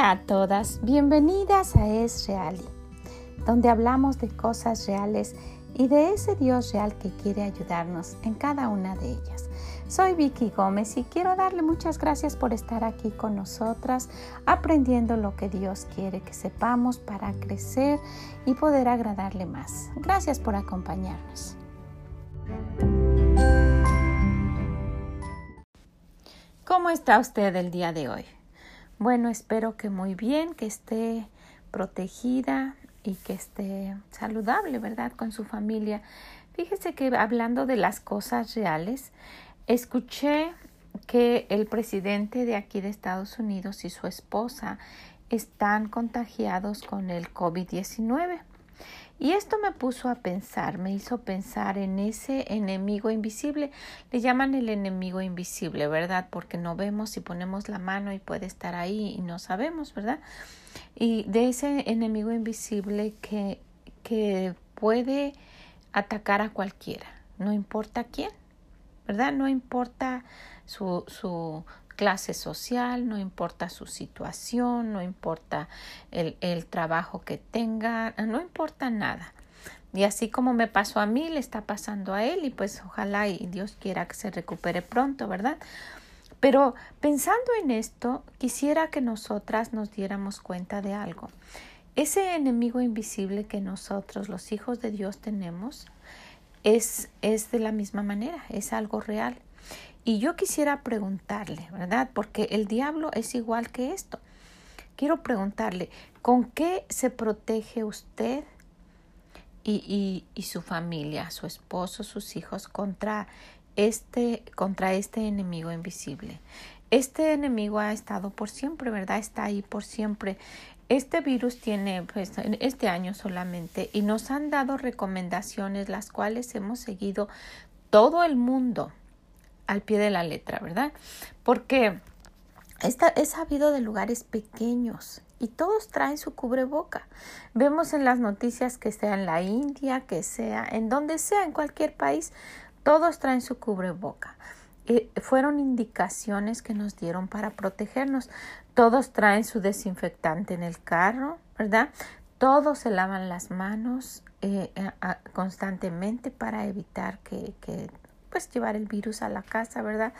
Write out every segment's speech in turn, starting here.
Hola a todas, bienvenidas a Es Real, donde hablamos de cosas reales y de ese Dios real que quiere ayudarnos en cada una de ellas. Soy Vicky Gómez y quiero darle muchas gracias por estar aquí con nosotras, aprendiendo lo que Dios quiere que sepamos para crecer y poder agradarle más. Gracias por acompañarnos. ¿Cómo está usted el día de hoy? Bueno, espero que muy bien, que esté protegida y que esté saludable, ¿verdad? Con su familia. Fíjese que hablando de las cosas reales, escuché que el presidente de aquí de Estados Unidos y su esposa están contagiados con el COVID-19. Y esto me puso a pensar, me hizo pensar en ese enemigo invisible. Le llaman el enemigo invisible, ¿verdad? Porque no vemos si ponemos la mano y puede estar ahí y no sabemos, ¿verdad? Y de ese enemigo invisible que, que puede atacar a cualquiera, no importa quién, ¿verdad? No importa su, su clase social, no importa su situación, no importa el, el trabajo que tenga, no importa nada. Y así como me pasó a mí, le está pasando a él y pues ojalá y Dios quiera que se recupere pronto, ¿verdad? Pero pensando en esto, quisiera que nosotras nos diéramos cuenta de algo. Ese enemigo invisible que nosotros, los hijos de Dios, tenemos, es, es de la misma manera, es algo real. Y yo quisiera preguntarle, ¿verdad? Porque el diablo es igual que esto. Quiero preguntarle, ¿con qué se protege usted y, y, su familia, su esposo, sus hijos contra este, contra este enemigo invisible? Este enemigo ha estado por siempre, ¿verdad? Está ahí por siempre. Este virus tiene pues, este año solamente y nos han dado recomendaciones las cuales hemos seguido todo el mundo al pie de la letra, ¿verdad? Porque esta, he sabido de lugares pequeños y todos traen su cubreboca. Vemos en las noticias que sea en la India, que sea en donde sea, en cualquier país, todos traen su cubreboca. Y fueron indicaciones que nos dieron para protegernos. Todos traen su desinfectante en el carro, ¿verdad? Todos se lavan las manos eh, eh, constantemente para evitar que pues llevar el virus a la casa, ¿verdad?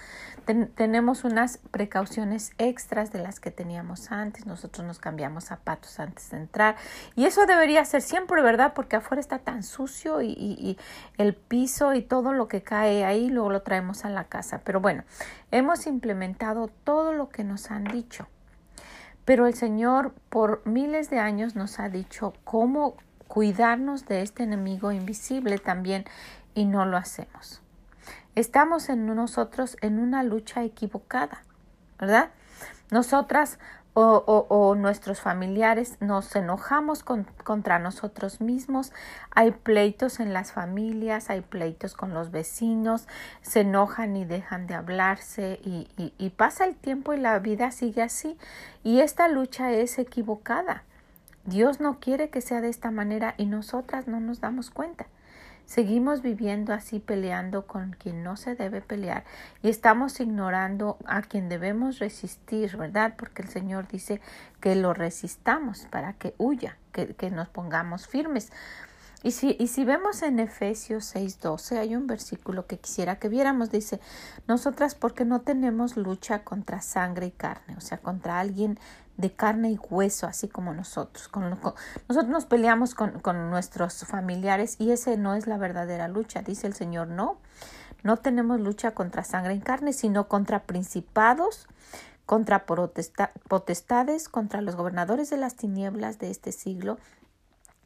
tenemos unas precauciones extras de las que teníamos antes. Nosotros nos cambiamos zapatos antes de entrar. Y eso debería ser siempre, ¿verdad? Porque afuera está tan sucio y, el piso y todo lo que cae ahí, luego lo traemos a la casa. Pero bueno, hemos implementado todo lo que nos han dicho. Pero el Señor por miles de años nos ha dicho cómo cuidarnos de este enemigo invisible también y no lo hacemos. Estamos en nosotros en una lucha equivocada, ¿verdad? Nosotras o, o, nuestros familiares nos enojamos contra nosotros mismos, hay pleitos en las familias, hay pleitos con los vecinos, se enojan y dejan de hablarse y, y, y pasa el tiempo y la vida sigue así y esta lucha es equivocada. Dios no quiere que sea de esta manera y nosotras no nos damos cuenta. Seguimos viviendo así peleando con quien no se debe pelear y estamos ignorando a quien debemos resistir, ¿verdad? Porque el Señor dice que lo resistamos para que huya, que, que nos pongamos firmes. Y si, y si vemos en Efesios 6:12 hay un versículo que quisiera que viéramos, dice, nosotras porque no tenemos lucha contra sangre y carne, o sea, contra alguien de carne y hueso, así como nosotros. Con, nosotros nos peleamos con, con nuestros familiares y ese no es la verdadera lucha, dice el Señor, no. No tenemos lucha contra sangre y carne, sino contra principados, contra potestades, contra los gobernadores de las tinieblas de este siglo,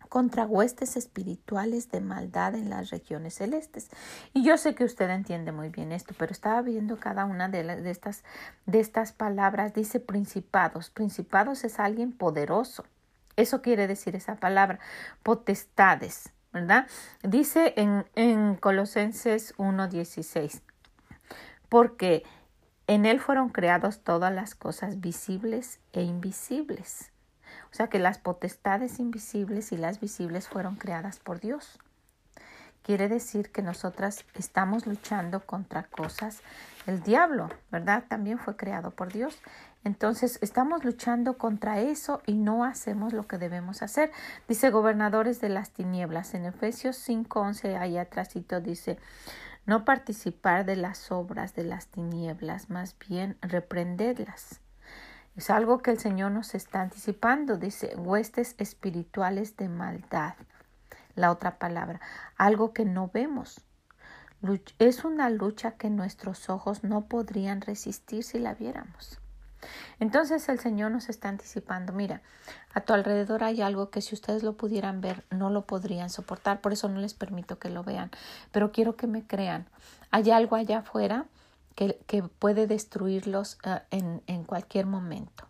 contra huestes espirituales de maldad en las regiones celestes. Y yo sé que usted entiende muy bien esto, pero estaba viendo cada una de, de, estas, de estas palabras. Dice principados. Principados es alguien poderoso. Eso quiere decir esa palabra. Potestades, ¿verdad? Dice en, en Colosenses 1.16. Porque en él fueron creadas todas las cosas visibles e invisibles o sea que las potestades invisibles y las visibles fueron creadas por Dios. Quiere decir que nosotras estamos luchando contra cosas. El diablo, ¿verdad? También fue creado por Dios. Entonces estamos luchando contra eso y no hacemos lo que debemos hacer. Dice gobernadores de las tinieblas. En Efesios 5:11 ahí atrásito dice no participar de las obras de las tinieblas, más bien reprenderlas. Es algo que el Señor nos está anticipando, dice huestes espirituales de maldad. La otra palabra, algo que no vemos. Es una lucha que nuestros ojos no podrían resistir si la viéramos. Entonces el Señor nos está anticipando, mira, a tu alrededor hay algo que si ustedes lo pudieran ver, no lo podrían soportar, por eso no les permito que lo vean, pero quiero que me crean. Hay algo allá afuera que, puede destruirlos uh, en, en cualquier momento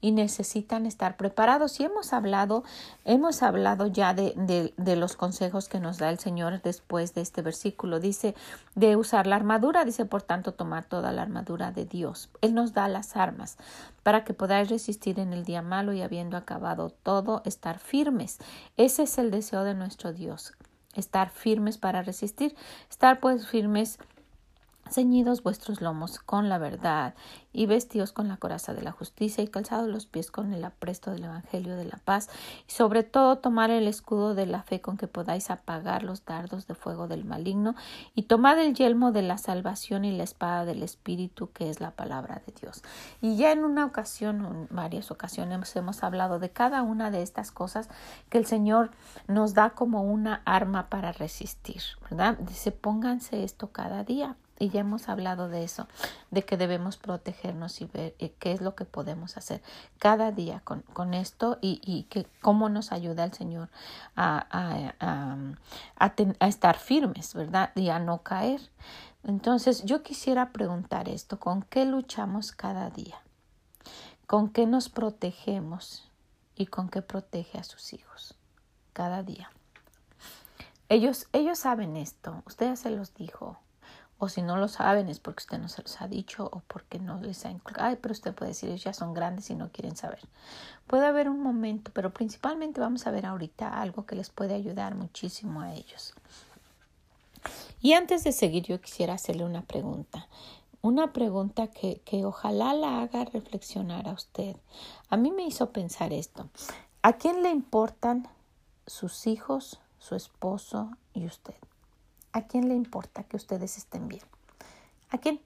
y necesitan estar preparados. Y hemos hablado, hemos hablado ya de, de, de, los consejos que nos da el Señor después de este versículo. Dice de usar la armadura, dice por tanto tomar toda la armadura de Dios. Él nos da las armas para que podáis resistir en el día malo y habiendo acabado todo, estar firmes. Ese es el deseo de nuestro Dios. Estar firmes para resistir, estar pues firmes ceñidos vuestros lomos con la verdad y vestidos con la coraza de la justicia y calzados los pies con el apresto del evangelio de la paz y sobre todo tomar el escudo de la fe con que podáis apagar los dardos de fuego del maligno y tomad el yelmo de la salvación y la espada del espíritu que es la palabra de Dios. Y ya en una ocasión, en varias ocasiones hemos hablado de cada una de estas cosas que el Señor nos da como una arma para resistir, ¿verdad? Dice, pónganse esto cada día y ya hemos hablado de eso, de que debemos protegernos y ver eh, qué es lo que podemos hacer cada día con, con esto y, y, que cómo nos ayuda el Señor a, a, a, a, estar firmes, ¿verdad? Y a no caer. Entonces yo quisiera preguntar esto, ¿con qué luchamos cada día? ¿Con qué nos protegemos y con qué protege a sus hijos cada día? Ellos, ellos saben esto, usted ya se los dijo, o si no lo saben es porque usted no se los ha dicho o porque no les ha inculcado. Ay, pero usted puede decir, ellos ya son grandes y no quieren saber. Puede haber un momento, pero principalmente vamos a ver ahorita algo que les puede ayudar muchísimo a ellos. Y antes de seguir, yo quisiera hacerle una pregunta. Una pregunta que, que ojalá la haga reflexionar a usted. A mí me hizo pensar esto. ¿A quién le importan sus hijos, su esposo y usted? ¿A quién le importa que ustedes estén bien? ¿A quién?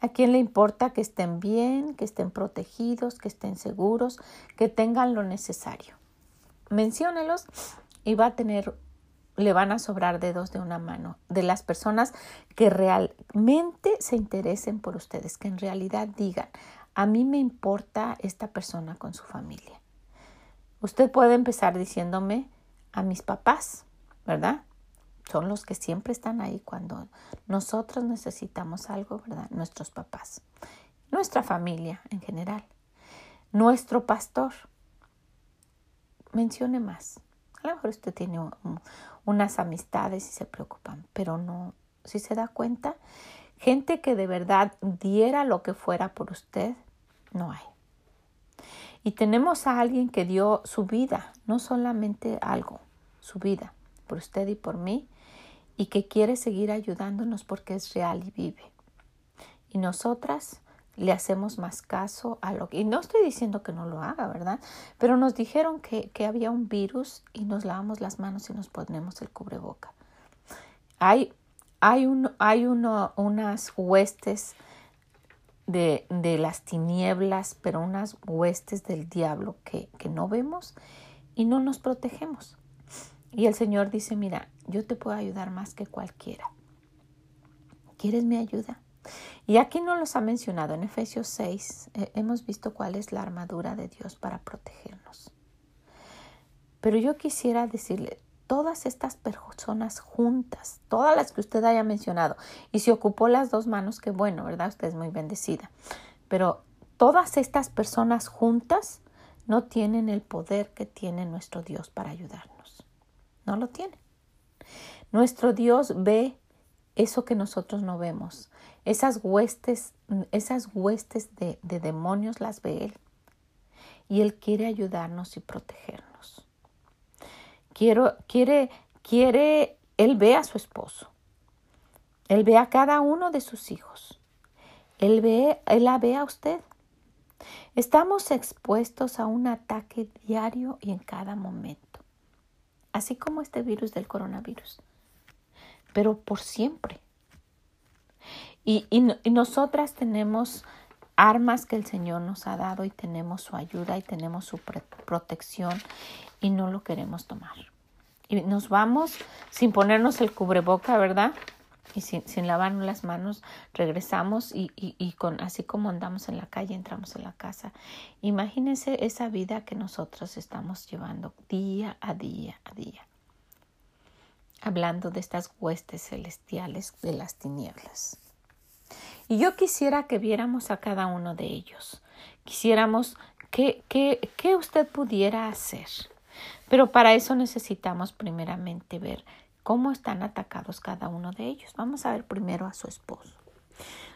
¿A quién le importa que estén bien, que estén protegidos, que estén seguros, que tengan lo necesario? Menciónelos y va a tener, le van a sobrar dedos de una mano de las personas que realmente se interesen por ustedes, que en realidad digan, a mí me importa esta persona con su familia. Usted puede empezar diciéndome a mis papás, ¿verdad? Son los que siempre están ahí cuando nosotros necesitamos algo, ¿verdad? Nuestros papás, nuestra familia en general, nuestro pastor. Mencione más. A lo mejor usted tiene unas amistades y se preocupan, pero no, si se da cuenta, gente que de verdad diera lo que fuera por usted, no hay. Y tenemos a alguien que dio su vida, no solamente algo, su vida, por usted y por mí, y que quiere seguir ayudándonos porque es real y vive. Y nosotras le hacemos más caso a lo que... Y no estoy diciendo que no lo haga, ¿verdad? Pero nos dijeron que, que había un virus y nos lavamos las manos y nos ponemos el cubreboca. Hay, hay, un, hay unas huestes de, de, las tinieblas, pero unas huestes del diablo que, que no vemos y no nos protegemos. Y el Señor dice, mira, yo te puedo ayudar más que cualquiera. ¿Quieres mi ayuda? Y aquí no los ha mencionado. En Efesios 6 eh, hemos visto cuál es la armadura de Dios para protegernos. Pero yo quisiera decirle, todas estas personas juntas, todas las que usted haya mencionado, y si ocupó las dos manos, qué bueno, ¿verdad? Usted es muy bendecida. Pero todas estas personas juntas no tienen el poder que tiene nuestro Dios para ayudarnos. No lo tienen. Nuestro Dios ve eso que nosotros no vemos. Esas huestes, esas huestes de, de demonios las ve Él. Y Él quiere ayudarnos y protegernos. Quiero, quiere, quiere, Él ve a su esposo. Él ve a cada uno de sus hijos. Él ve, Él la ve a usted. Estamos expuestos a un ataque diario y en cada momento, así como este virus del coronavirus, pero por siempre. Y, nosotras tenemos armas que el Señor nos ha dado y tenemos su ayuda y tenemos su protección y no lo queremos tomar. Y nos vamos sin ponernos el cubreboca, ¿verdad? Y sin, lavarnos las manos regresamos y, y, con así como andamos en la calle entramos en la casa. Imagínense esa vida que nosotros estamos llevando día a día a día. Hablando de estas huestes celestiales de las tinieblas. Y yo quisiera que viéramos a cada uno de ellos. Quisiéramos que usted pudiera hacer. Pero para eso necesitamos primeramente ver cómo están atacados cada uno de ellos. Vamos a ver primero a su esposo.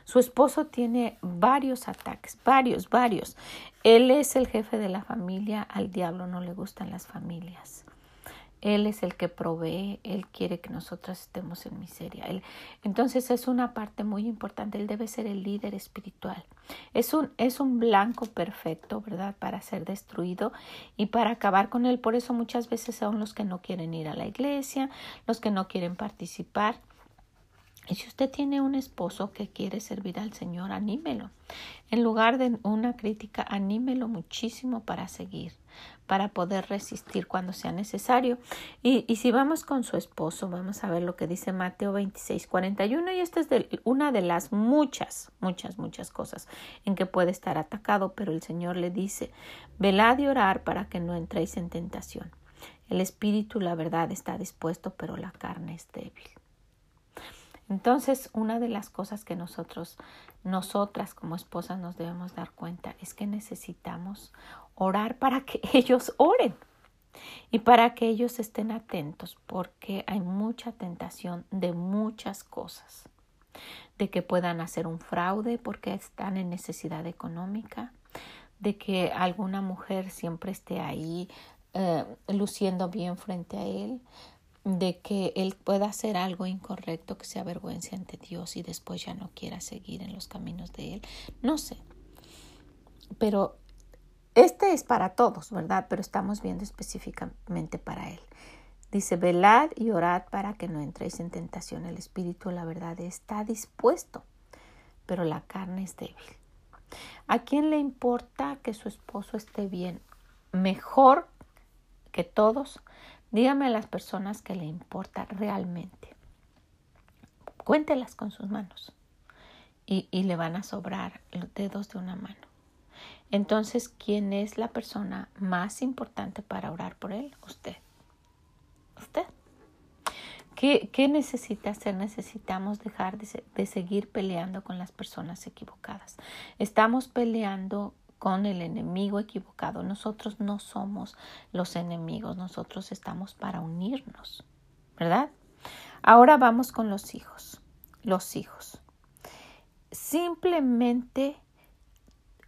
Su esposo tiene varios ataques, varios, varios. Él es el jefe de la familia, al diablo no le gustan las familias. Él es el que provee, Él quiere que nosotros estemos en miseria. Él, entonces es una parte muy importante, Él debe ser el líder espiritual. Es un, es un blanco perfecto, ¿verdad? Para ser destruido y para acabar con Él. Por eso muchas veces son los que no quieren ir a la iglesia, los que no quieren participar. Y si usted tiene un esposo que quiere servir al Señor, anímelo. En lugar de una crítica, anímelo muchísimo para seguir, para poder resistir cuando sea necesario. Y, y si vamos con su esposo, vamos a ver lo que dice Mateo 26, 41. Y esta es de, una de las muchas, muchas, muchas cosas en que puede estar atacado. Pero el Señor le dice, velad y orar para que no entréis en tentación. El espíritu, la verdad, está dispuesto, pero la carne es débil. Entonces, una de las cosas que nosotros, nosotras como esposas nos debemos dar cuenta es que necesitamos orar para que ellos oren y para que ellos estén atentos porque hay mucha tentación de muchas cosas de que puedan hacer un fraude porque están en necesidad económica, de que alguna mujer siempre esté ahí eh, luciendo bien frente a él, de que él pueda hacer algo incorrecto que sea vergüenza ante Dios y después ya no quiera seguir en los caminos de él. No sé. Pero este es para todos, ¿verdad? Pero estamos viendo específicamente para él. Dice, velad y orad para que no entréis en tentación. El espíritu, la verdad, está dispuesto, pero la carne es débil. ¿A quién le importa que su esposo esté bien? Mejor que todos Dígame a las personas que le importa realmente. Cuéntelas con sus manos y, y le van a sobrar los dedos de una mano. Entonces, ¿quién es la persona más importante para orar por él? Usted. Usted. ¿Qué, qué necesita hacer? Necesitamos dejar de, de seguir peleando con las personas equivocadas. Estamos peleando con el enemigo equivocado. Nosotros no somos los enemigos, nosotros estamos para unirnos, ¿verdad? Ahora vamos con los hijos. Los hijos. Simplemente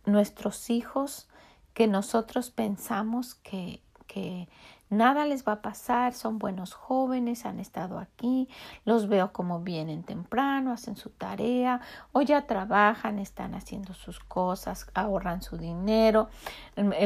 nuestros hijos que nosotros pensamos que, que Nada les va a pasar, son buenos jóvenes, han estado aquí, los veo como vienen temprano, hacen su tarea o ya trabajan, están haciendo sus cosas, ahorran su dinero,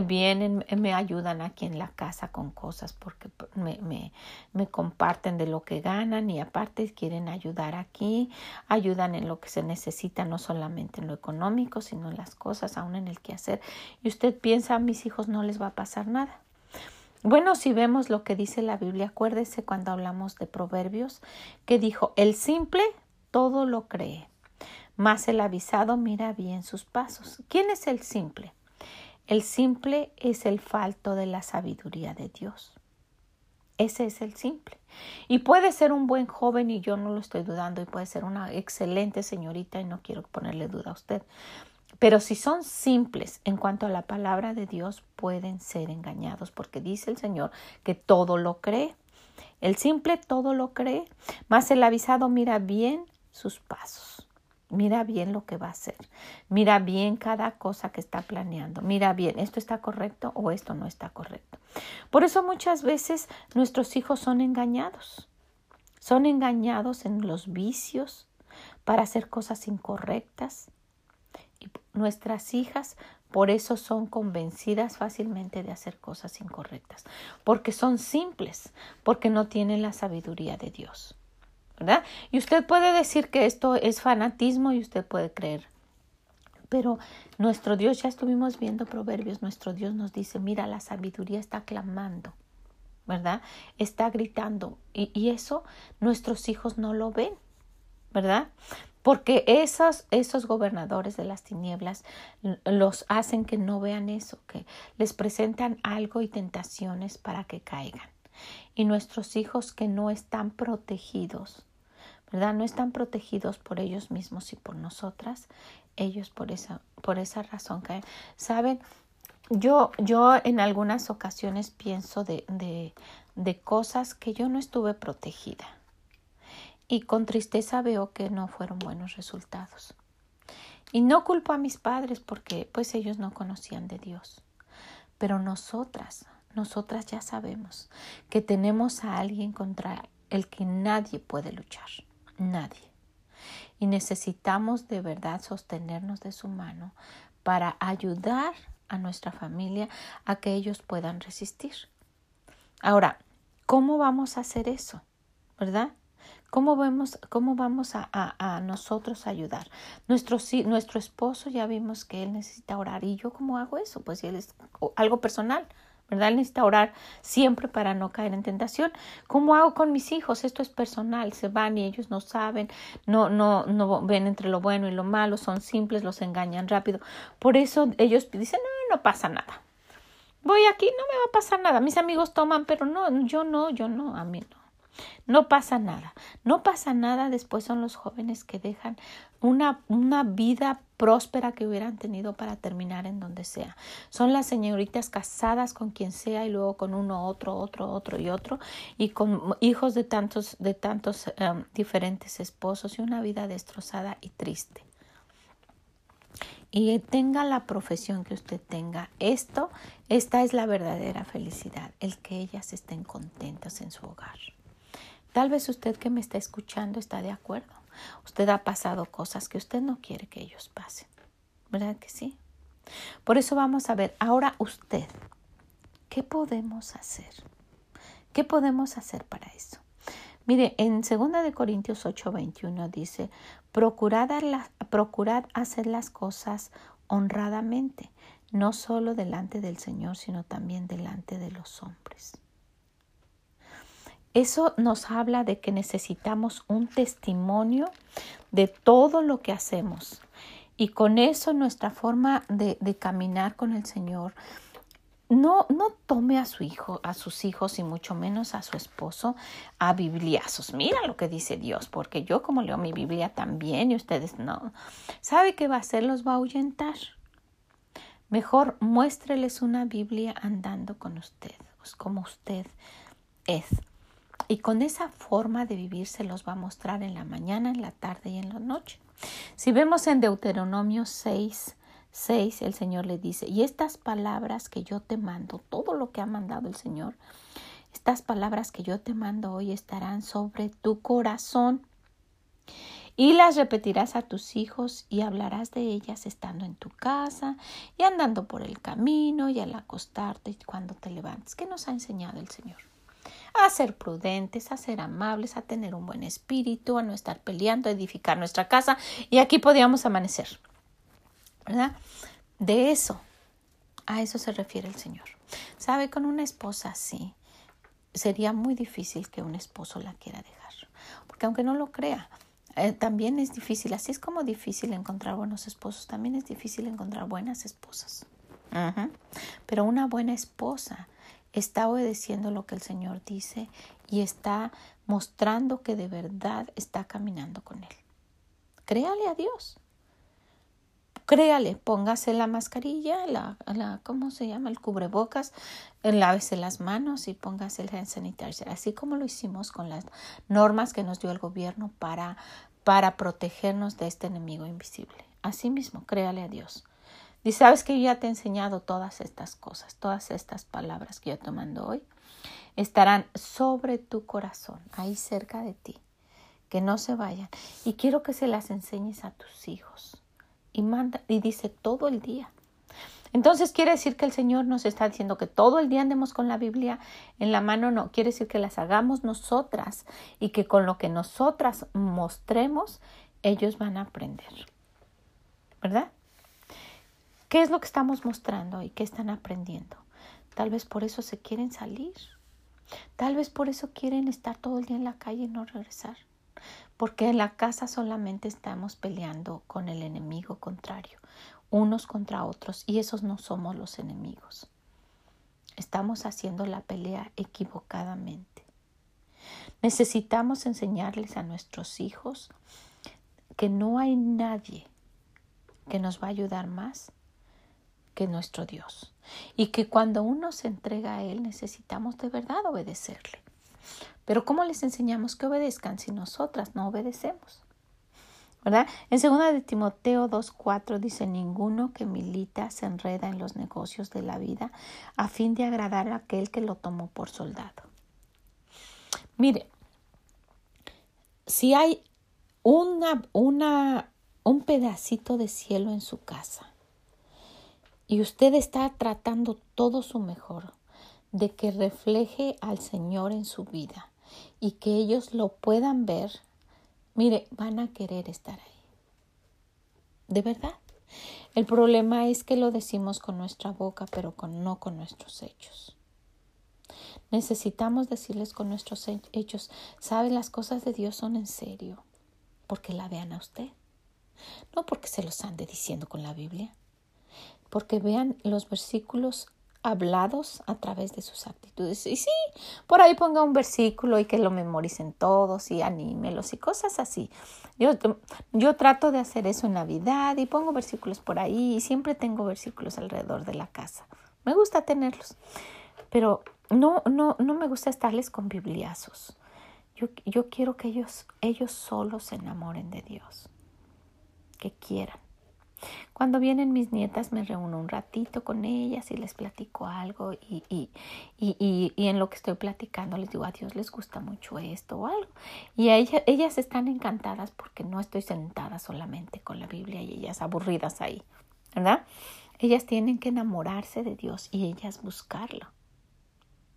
vienen, me ayudan aquí en la casa con cosas porque me, me, comparten de lo que ganan y aparte quieren ayudar aquí, ayudan en lo que se necesita, no solamente en lo económico, sino en las cosas, aún en el que hacer. Y usted piensa, mis hijos no les va a pasar nada. Bueno, si vemos lo que dice la Biblia, acuérdese cuando hablamos de Proverbios, que dijo, el simple todo lo cree, mas el avisado mira bien sus pasos. ¿Quién es el simple? El simple es el falto de la sabiduría de Dios. Ese es el simple. Y puede ser un buen joven, y yo no lo estoy dudando, y puede ser una excelente señorita, y no quiero ponerle duda a usted. Pero si son simples en cuanto a la palabra de Dios, pueden ser engañados, porque dice el Señor que todo lo cree. El simple todo lo cree, mas el avisado mira bien sus pasos. Mira bien lo que va a hacer. Mira bien cada cosa que está planeando. Mira bien, esto está correcto o esto no está correcto. Por eso muchas veces nuestros hijos son engañados. Son engañados en los vicios para hacer cosas incorrectas, nuestras hijas Por eso son convencidas fácilmente de hacer cosas incorrectas, porque son simples, porque no tienen la sabiduría de Dios. ¿Verdad? Y usted puede decir que esto es fanatismo y usted puede creer. Pero nuestro Dios, ya estuvimos viendo proverbios, nuestro Dios nos dice, mira, la sabiduría está clamando, ¿verdad? Está gritando. Y, y eso nuestros hijos no lo ven, ¿verdad? Porque esos, esos gobernadores de las tinieblas los hacen que no vean eso, que les presentan algo y tentaciones para que caigan. Y nuestros hijos que no están protegidos, ¿verdad? No están protegidos por ellos mismos y por nosotras, ellos por esa, por esa razón caen. ¿Saben? Yo, yo en algunas ocasiones pienso de, de, de cosas que yo no estuve protegida y con tristeza veo que no fueron buenos resultados. Y no culpo a mis padres porque pues ellos no conocían de Dios. Pero nosotras, nosotras ya sabemos que tenemos a alguien contra el que nadie puede luchar, nadie. Y necesitamos de verdad sostenernos de su mano para ayudar a nuestra familia a que ellos puedan resistir. Ahora, ¿cómo vamos a hacer eso? ¿Verdad? ¿Cómo, vemos, cómo vamos a, a, nosotros ayudar? Nuestro, nuestro esposo ya vimos que él necesita orar. ¿Y yo cómo hago eso? Pues él es algo personal, ¿verdad? Él necesita orar siempre para no caer en tentación. ¿Cómo hago con mis hijos? Esto es personal. Se van y ellos no saben, no, no, no ven entre lo bueno y lo malo, son simples, los engañan rápido. Por eso ellos dicen, no, no pasa nada. Voy aquí, no me va a pasar nada. Mis amigos toman, pero no, yo no, yo no, a mí no. No pasa nada. No pasa nada. Después son los jóvenes que dejan una, una vida próspera que hubieran tenido para terminar en donde sea. Son las señoritas casadas con quien sea y luego con uno, otro, otro, otro y otro y con hijos de tantos, de tantos em, diferentes esposos y una vida destrozada y triste. Y tenga la profesión que usted tenga, esto, esta es la verdadera felicidad, el que ellas estén contentas en su hogar. Tal vez usted que me está escuchando está de acuerdo. Usted ha pasado cosas que usted no quiere que ellos pasen. ¿Verdad que sí? Por eso vamos a ver ahora usted, ¿qué podemos hacer? ¿Qué podemos hacer para eso? Mire, en 2 de Corintios 8:21 dice, procurad, procurad hacer las cosas honradamente, no solo delante del Señor, sino también delante de los hombres. Eso nos habla de que necesitamos un testimonio de todo lo que hacemos. Y con eso nuestra forma de, caminar con el Señor, no, no tome a su hijo, a sus hijos y mucho menos a su esposo a bibliazos. Mira lo que dice Dios, porque yo como leo mi Biblia también y ustedes no. ¿Sabe qué va a hacer? Los va a ahuyentar. Mejor muéstreles una Biblia andando con usted, pues como usted es. Y con esa forma de vivir se los va a mostrar en la mañana, en la tarde y en la noche. Si vemos en Deuteronomio 6, 6, el Señor le dice, y estas palabras que yo te mando, todo lo que ha mandado el Señor, estas palabras que yo te mando hoy estarán sobre tu corazón y las repetirás a tus hijos y hablarás de ellas estando en tu casa y andando por el camino y al acostarte y cuando te levantes. ¿Qué nos ha enseñado el Señor? A ser prudentes, a ser amables, a tener un buen espíritu, a no estar peleando, a edificar nuestra casa. Y aquí podíamos amanecer. ¿Verdad? De eso, a eso se refiere el Señor. ¿Sabe? Con una esposa así, sería muy difícil que un esposo la quiera dejar. Porque aunque no lo crea, eh, también es difícil, así es como difícil encontrar buenos esposos, también es difícil encontrar buenas esposas. Pero una buena esposa está obedeciendo lo que el Señor dice y está mostrando que de verdad está caminando con Él. Créale a Dios. Créale, póngase la mascarilla, la, la ¿cómo se llama? El cubrebocas, lávese las manos y póngase el hand sanitizer, así como lo hicimos con las normas que nos dio el gobierno para, para protegernos de este enemigo invisible. Asimismo, créale a Dios. Y sabes que yo ya te he enseñado todas estas cosas, todas estas palabras que yo te mando hoy, estarán sobre tu corazón, ahí cerca de ti, que no se vayan. Y quiero que se las enseñes a tus hijos. Y manda, y dice todo el día. Entonces quiere decir que el Señor nos está diciendo que todo el día andemos con la Biblia en la mano, no, quiere decir que las hagamos nosotras y que con lo que nosotras mostremos, ellos van a aprender. ¿Verdad? ¿Qué es lo que estamos mostrando y qué están aprendiendo? Tal vez por eso se quieren salir. Tal vez por eso quieren estar todo el día en la calle y no regresar. Porque en la casa solamente estamos peleando con el enemigo contrario unos contra otros y esos no somos los enemigos. Estamos haciendo la pelea equivocadamente. Necesitamos enseñarles a nuestros hijos que no hay nadie que nos va a ayudar más que nuestro Dios y que cuando uno se entrega a Él necesitamos de verdad obedecerle. Pero ¿cómo les enseñamos que obedezcan si nosotras no obedecemos? ¿verdad? En segunda de Timoteo 2.4 dice, ninguno que milita se enreda en los negocios de la vida a fin de agradar a aquel que lo tomó por soldado. Mire, si hay una, una, un pedacito de cielo en su casa y usted está tratando todo su mejor de que refleje al Señor en su vida y que ellos lo puedan ver Mire, van a querer estar ahí. De verdad. El problema es que lo decimos con nuestra boca, pero con, no con nuestros hechos. Necesitamos decirles con nuestros hechos, sabe, las cosas de Dios son en serio, porque la vean a usted, no porque se los ande diciendo con la Biblia, porque vean los versículos hablados a través de sus actitudes. Y sí, por ahí ponga un versículo y que lo memoricen todos y anímelos y cosas así. Yo, yo trato de hacer eso en Navidad y pongo versículos por ahí y siempre tengo versículos alrededor de la casa. Me gusta tenerlos, pero no, no, no me gusta estarles con bibliazos. Yo, yo quiero que ellos, ellos solos se enamoren de Dios, que quieran cuando vienen mis nietas me reúno un ratito con ellas y les platico algo y, y, y, y, en lo que estoy platicando les digo a Dios les gusta mucho esto o algo. Y ella, ellas están encantadas porque no estoy sentada solamente con la Biblia y ellas aburridas ahí, ¿verdad? Ellas tienen que enamorarse de Dios y ellas buscarlo.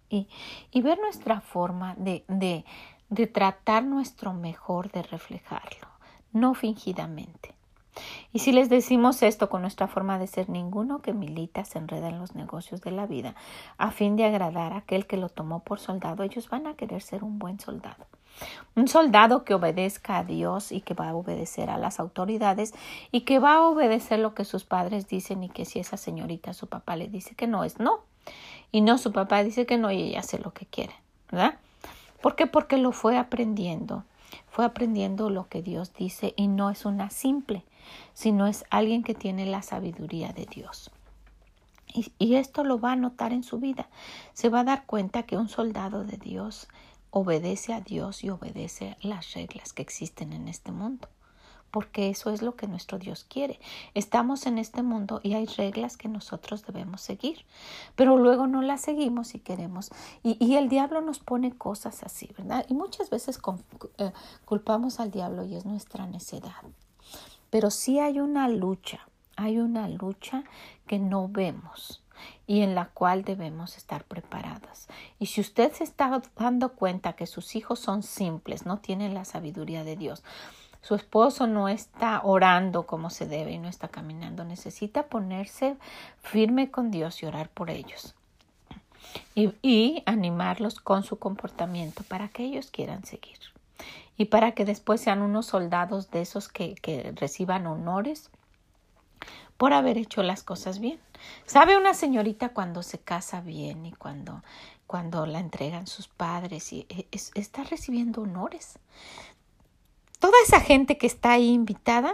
Y, y ver nuestra forma de, de, de tratar nuestro mejor de reflejarlo, no fingidamente. Y si les decimos esto con nuestra forma de ser, ninguno que milita se enreda en los negocios de la vida a fin de agradar a aquel que lo tomó por soldado, ellos van a querer ser un buen soldado. Un soldado que obedezca a Dios y que va a obedecer a las autoridades y que va a obedecer lo que sus padres dicen y que si esa señorita su papá le dice que no es no y no su papá dice que no y ella hace lo que quiere, ¿verdad? ¿Por qué? Porque lo fue aprendiendo, fue aprendiendo lo que Dios dice y no es una simple sino es alguien que tiene la sabiduría de Dios. Y, esto lo va a notar en su vida. Se va a dar cuenta que un soldado de Dios obedece a Dios y obedece las reglas que existen en este mundo. Porque eso es lo que nuestro Dios quiere. Estamos en este mundo y hay reglas que nosotros debemos seguir, pero luego no las seguimos y queremos. Y, y el diablo nos pone cosas así, ¿verdad? Y muchas veces eh, culpamos al diablo y es nuestra necedad. Pero sí hay una lucha, hay una lucha que no vemos y en la cual debemos estar preparadas. Y si usted se está dando cuenta que sus hijos son simples, no tienen la sabiduría de Dios, su esposo no está orando como se debe y no está caminando, necesita ponerse firme con Dios y orar por ellos. Y, y animarlos con su comportamiento para que ellos quieran seguir y para que después sean unos soldados de esos que, que reciban honores por haber hecho las cosas bien. ¿Sabe una señorita cuando se casa bien y cuando, cuando la entregan sus padres y e, está recibiendo honores? Toda esa gente que está ahí invitada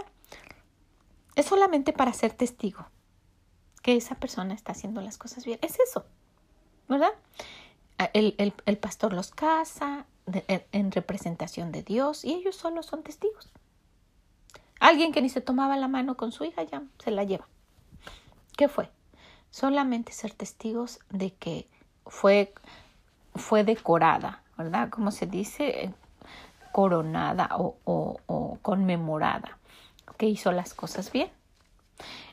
es solamente para ser testigo que esa persona está haciendo las cosas bien. Es eso, ¿verdad? El, el, el pastor los casa, en representación de Dios y ellos solo son testigos. Alguien que ni se tomaba la mano con su hija ya se la lleva. ¿Qué fue? Solamente ser testigos de que fue, fue decorada, ¿verdad? Como se dice, coronada o, o conmemorada, que hizo las cosas bien.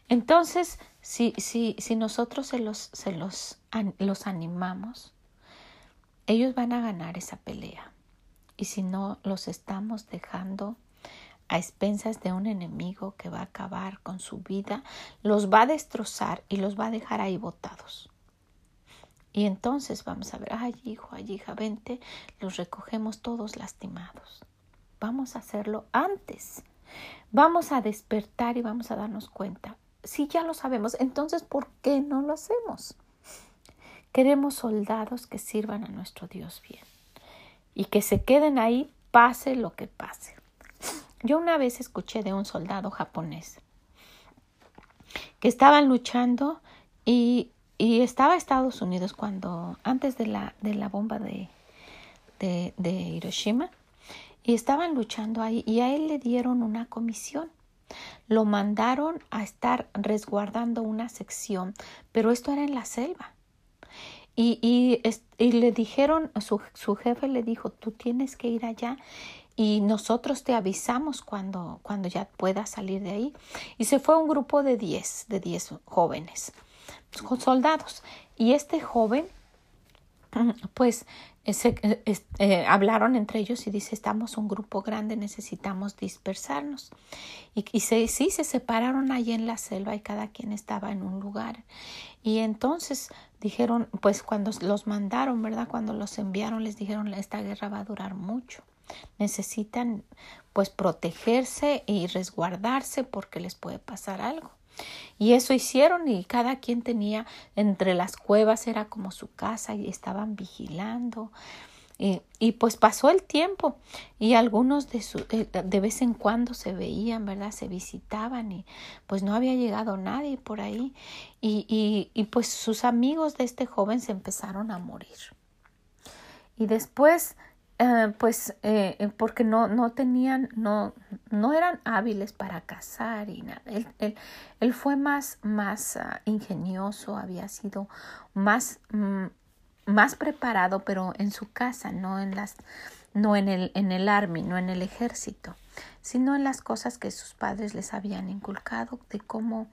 Entonces, si, si, si nosotros se, los, se los, los animamos, ellos van a ganar esa pelea. Y si no, los estamos dejando a expensas de un enemigo que va a acabar con su vida, los va a destrozar y los va a dejar ahí botados. Y entonces vamos a ver, ay hijo, ay hija, vente, los recogemos todos lastimados. Vamos a hacerlo antes. Vamos a despertar y vamos a darnos cuenta. Si ya lo sabemos, entonces ¿por qué no lo hacemos? Queremos soldados que sirvan a nuestro Dios bien y que se queden ahí pase lo que pase. Yo una vez escuché de un soldado japonés que estaban luchando y, y estaba Estados Unidos cuando antes de la, de la bomba de, de, de Hiroshima y estaban luchando ahí y a él le dieron una comisión. Lo mandaron a estar resguardando una sección, pero esto era en la selva. Y, y, le dijeron, su, su jefe le dijo, tú tienes que ir allá y nosotros te avisamos cuando, cuando ya puedas salir de ahí. Y se fue un grupo de 10, de 10 jóvenes, soldados. Y este joven, pues, eh, eh, hablaron entre ellos y dice, estamos un grupo grande, necesitamos dispersarnos. Y, y se, sí, se separaron allí en la selva y cada quien estaba en un lugar. Y entonces dijeron, pues cuando los mandaron, ¿verdad? Cuando los enviaron, les dijeron, esta guerra va a durar mucho. Necesitan pues protegerse y resguardarse porque les puede pasar algo. Y eso hicieron y cada quien tenía entre las cuevas era como su casa y estaban vigilando. Y, y, pues pasó el tiempo y algunos de, su, de vez en cuando se veían, ¿verdad? Se visitaban y pues no había llegado nadie por ahí y, y, y pues sus amigos de este joven se empezaron a morir. Y después eh, pues eh, eh, porque no, no tenían, no, no eran hábiles para cazar y nada. Él, él, él fue más, más uh, ingenioso, había sido más, mm, más preparado, pero en su casa, no en las, no en el, en el army, no en el ejército, sino en las cosas que sus padres les habían inculcado de cómo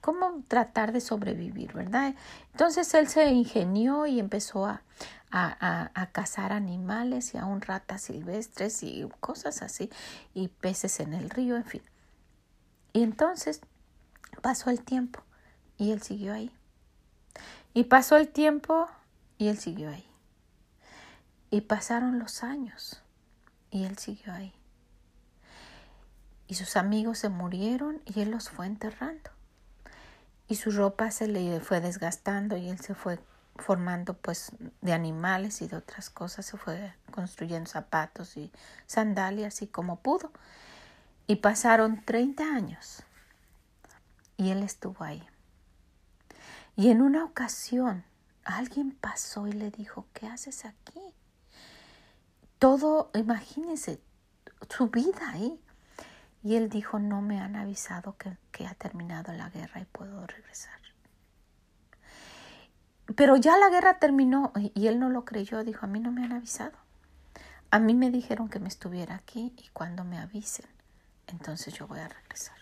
cómo tratar de sobrevivir, ¿verdad? Entonces él se ingenió y empezó a, a, a, cazar animales y aún ratas silvestres y cosas así, y peces en el río, en fin. Y entonces pasó el tiempo y él siguió ahí. Y pasó el tiempo y él siguió ahí. Y pasaron los años y él siguió ahí. Y sus amigos se murieron y él los fue enterrando y su ropa se le fue desgastando y él se fue formando pues de animales y de otras cosas, se fue construyendo zapatos y sandalias y como pudo. Y pasaron 30 años y él estuvo ahí. Y en una ocasión alguien pasó y le dijo, ¿qué haces aquí? Todo, imagínense, su vida ahí. Y él dijo, no me han avisado que, ha terminado la guerra y puedo regresar. Pero ya la guerra terminó y él no lo creyó, dijo, a mí no me han avisado. A mí me dijeron que me estuviera aquí y cuando me avisen, entonces yo voy a regresar.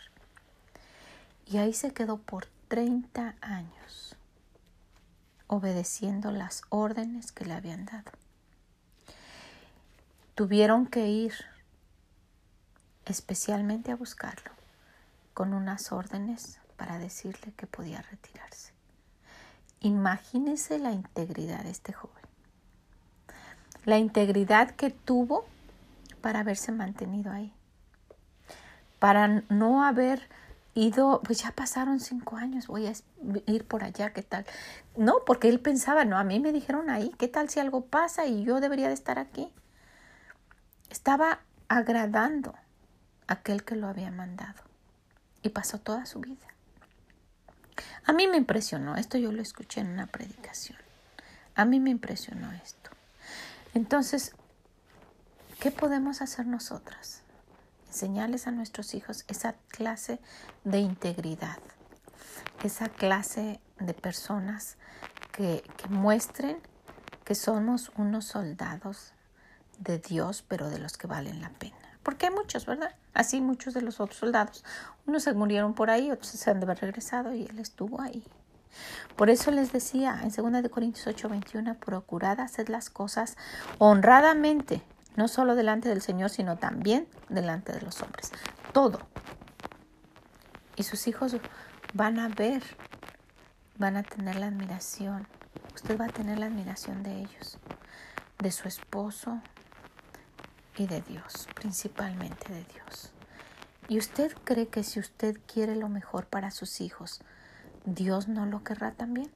Y ahí se quedó por 30 años, obedeciendo las órdenes que le habían dado. Tuvieron que ir especialmente a buscarlo, con unas órdenes para decirle que podía retirarse. Imagínese la integridad de este joven. La integridad que tuvo para haberse mantenido ahí. Para no haber ido, pues ya pasaron cinco años, voy a ir por allá, ¿qué tal? No, porque él pensaba, no, a mí me dijeron ahí, ¿qué tal si algo pasa y yo debería de estar aquí? Estaba agradando aquel que lo había mandado. Y pasó toda su vida. A mí me impresionó, esto yo lo escuché en una predicación. A mí me impresionó esto. Entonces, ¿qué podemos hacer nosotras? Enseñarles a nuestros hijos esa clase de integridad, esa clase de personas que, que muestren que somos unos soldados de Dios, pero de los que valen la pena porque hay muchos, ¿verdad? Así muchos de los otros soldados. Unos se murieron por ahí, otros se han de haber regresado y él estuvo ahí. Por eso les decía en 2 de Corintios 8, 21, procurad hacer las cosas honradamente, no solo delante del Señor, sino también delante de los hombres. Todo. Y sus hijos van a ver, van a tener la admiración. Usted va a tener la admiración de ellos, de su esposo y de Dios, principalmente de Dios. ¿Y usted cree que si usted quiere lo mejor para sus hijos, Dios no lo querrá también?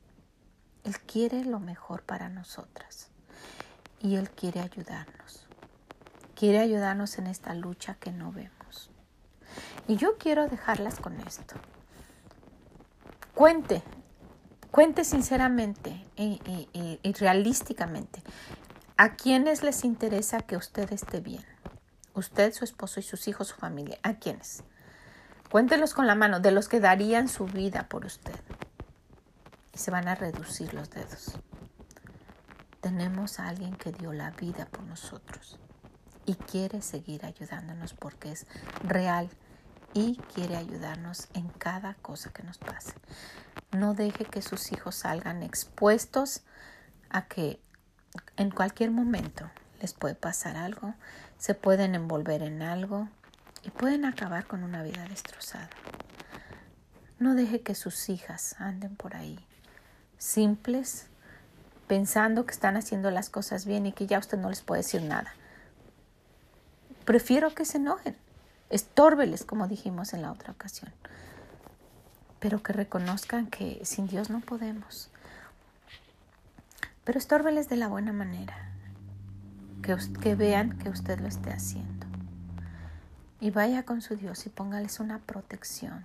Él quiere lo mejor para nosotras y Él quiere ayudarnos. Quiere ayudarnos en esta lucha que no vemos. Y yo quiero dejarlas con esto. Cuente, cuente sinceramente y, y realísticamente a quienes les interesa que usted esté bien. Usted, su esposo y sus hijos, su familia. ¿A quiénes? Cuéntelos con la mano de los que darían su vida por usted. Y se van a reducir los dedos. Tenemos a alguien que dio la vida por nosotros y quiere seguir ayudándonos porque es real y quiere ayudarnos en cada cosa que nos pase. No deje que sus hijos salgan expuestos a que en cualquier momento les puede pasar algo, se pueden envolver en algo y pueden acabar con una vida destrozada. No deje que sus hijas anden por ahí simples, pensando que están haciendo las cosas bien y que ya usted no les puede decir nada. Prefiero que se enojen, estórbeles, como dijimos en la otra ocasión, pero que reconozcan que sin Dios no podemos. Pero estórbeles de la buena manera, que, vean que usted lo esté haciendo. Y vaya con su Dios y póngales una protección,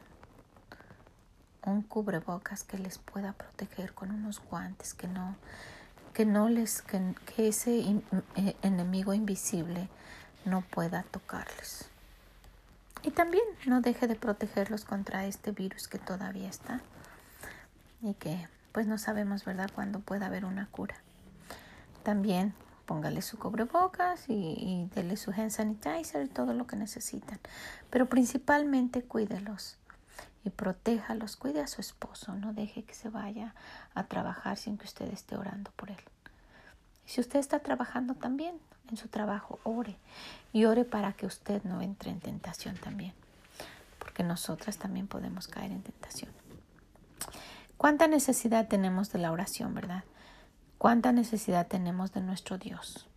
un cubrebocas que les pueda proteger con unos guantes que no, que no les, que, que ese eh, enemigo invisible no pueda tocarles. Y también no deje de protegerlos contra este virus que todavía está y que pues no sabemos, ¿verdad?, cuándo pueda haber una cura. También póngale su cubrebocas y, y su hand sanitizer y todo lo que necesitan. Pero principalmente cuídelos y protéjalos, cuide a su esposo, no deje que se vaya a trabajar sin que usted esté orando por él. Si usted está trabajando también en su trabajo, ore y ore para que usted no entre en tentación también, porque nosotras también podemos caer en tentación. ¿Cuánta necesidad tenemos de la oración, verdad? cuánta necesidad tenemos de nuestro Dios.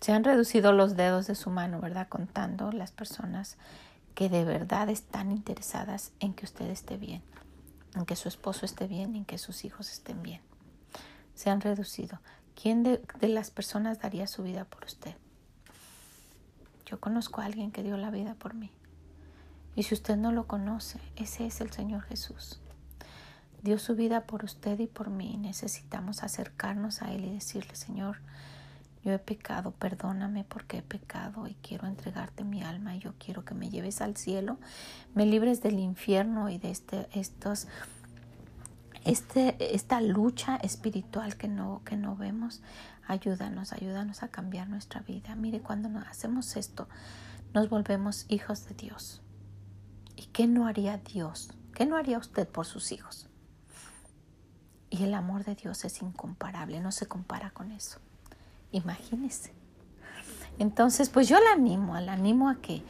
Se han reducido los dedos de su mano, ¿verdad? Contando las personas que de verdad están interesadas en que usted esté bien, en que su esposo esté bien, en que sus hijos estén bien. Se han reducido. ¿Quién de, de las personas daría su vida por usted? Yo conozco a alguien que dio la vida por mí. Y si usted no lo conoce, ese es el Señor Jesús dio su vida por usted y por mí. Necesitamos acercarnos a Él y decirle, Señor, yo he pecado, perdóname porque he pecado y quiero entregarte mi alma y yo quiero que me lleves al cielo, me libres del infierno y de este, estos, este, esta lucha espiritual que no, que no vemos. Ayúdanos, ayúdanos a cambiar nuestra vida. Mire, cuando hacemos esto, nos volvemos hijos de Dios. ¿Y qué no haría Dios? ¿Qué no haría usted por sus hijos? Y el amor de Dios es incomparable, no se compara con eso. Imagínese. Entonces, pues yo la animo, la animo a que,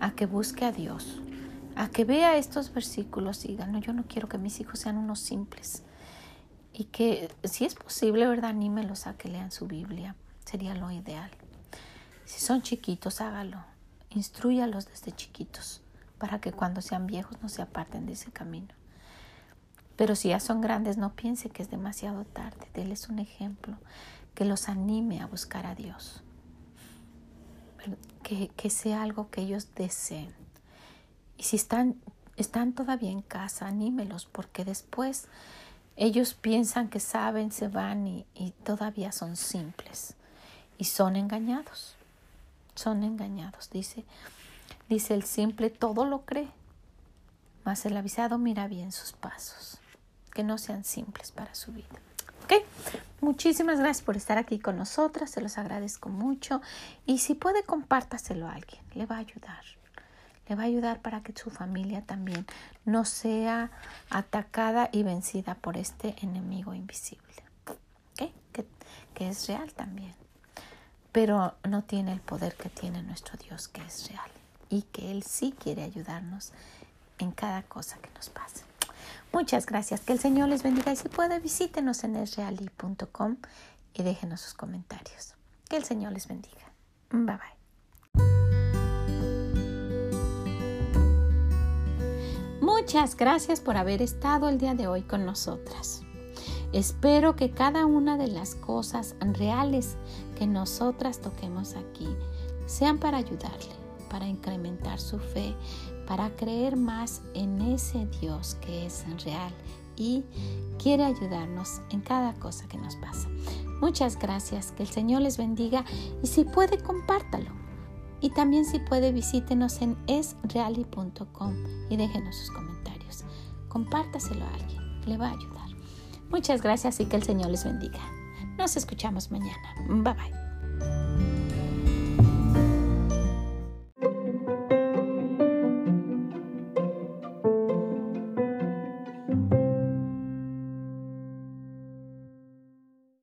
a que busque a Dios, a que vea estos versículos y diga, no, yo no quiero que mis hijos sean unos simples. Y que si es posible, ¿verdad? Anímelos a que lean su Biblia. Sería lo ideal. Si son chiquitos, hágalo. Instruyalos desde chiquitos para que cuando sean viejos no se aparten de ese camino. Pero si ya son grandes, no piense que es demasiado tarde. Deles un ejemplo que los anime a buscar a Dios. Que, que sea algo que ellos deseen. Y si están, están todavía en casa, anímelos, porque después ellos piensan que saben, se van y, y todavía son simples. Y son engañados. Son engañados. Dice, dice el simple todo lo cree, mas el avisado mira bien sus pasos que no sean simples para su vida. ¿Ok? Muchísimas gracias por estar aquí con nosotras, se los agradezco mucho y si puede compártaselo a alguien, le va a ayudar. Le va a ayudar para que su familia también no sea atacada y vencida por este enemigo invisible. ¿Ok? Que, que es real también. Pero no tiene el poder que tiene nuestro Dios, que es real. Y que Él sí quiere ayudarnos en cada cosa que nos pase. Muchas gracias. Que el Señor les bendiga y si puede visítenos en esreali.com y déjenos sus comentarios. Que el Señor les bendiga. Bye bye. Muchas gracias por haber estado el día de hoy con nosotras. Espero que cada una de las cosas reales que nosotras toquemos aquí sean para ayudarle, para incrementar su fe, para creer más en ese Dios que es real y quiere ayudarnos en cada cosa que nos pasa. Muchas gracias, que el Señor les bendiga y si puede compártalo. Y también si puede visítenos en esreali.com y déjenos sus comentarios. Compártaselo a alguien, le va a ayudar. Muchas gracias y que el Señor les bendiga. Nos escuchamos mañana. Bye bye.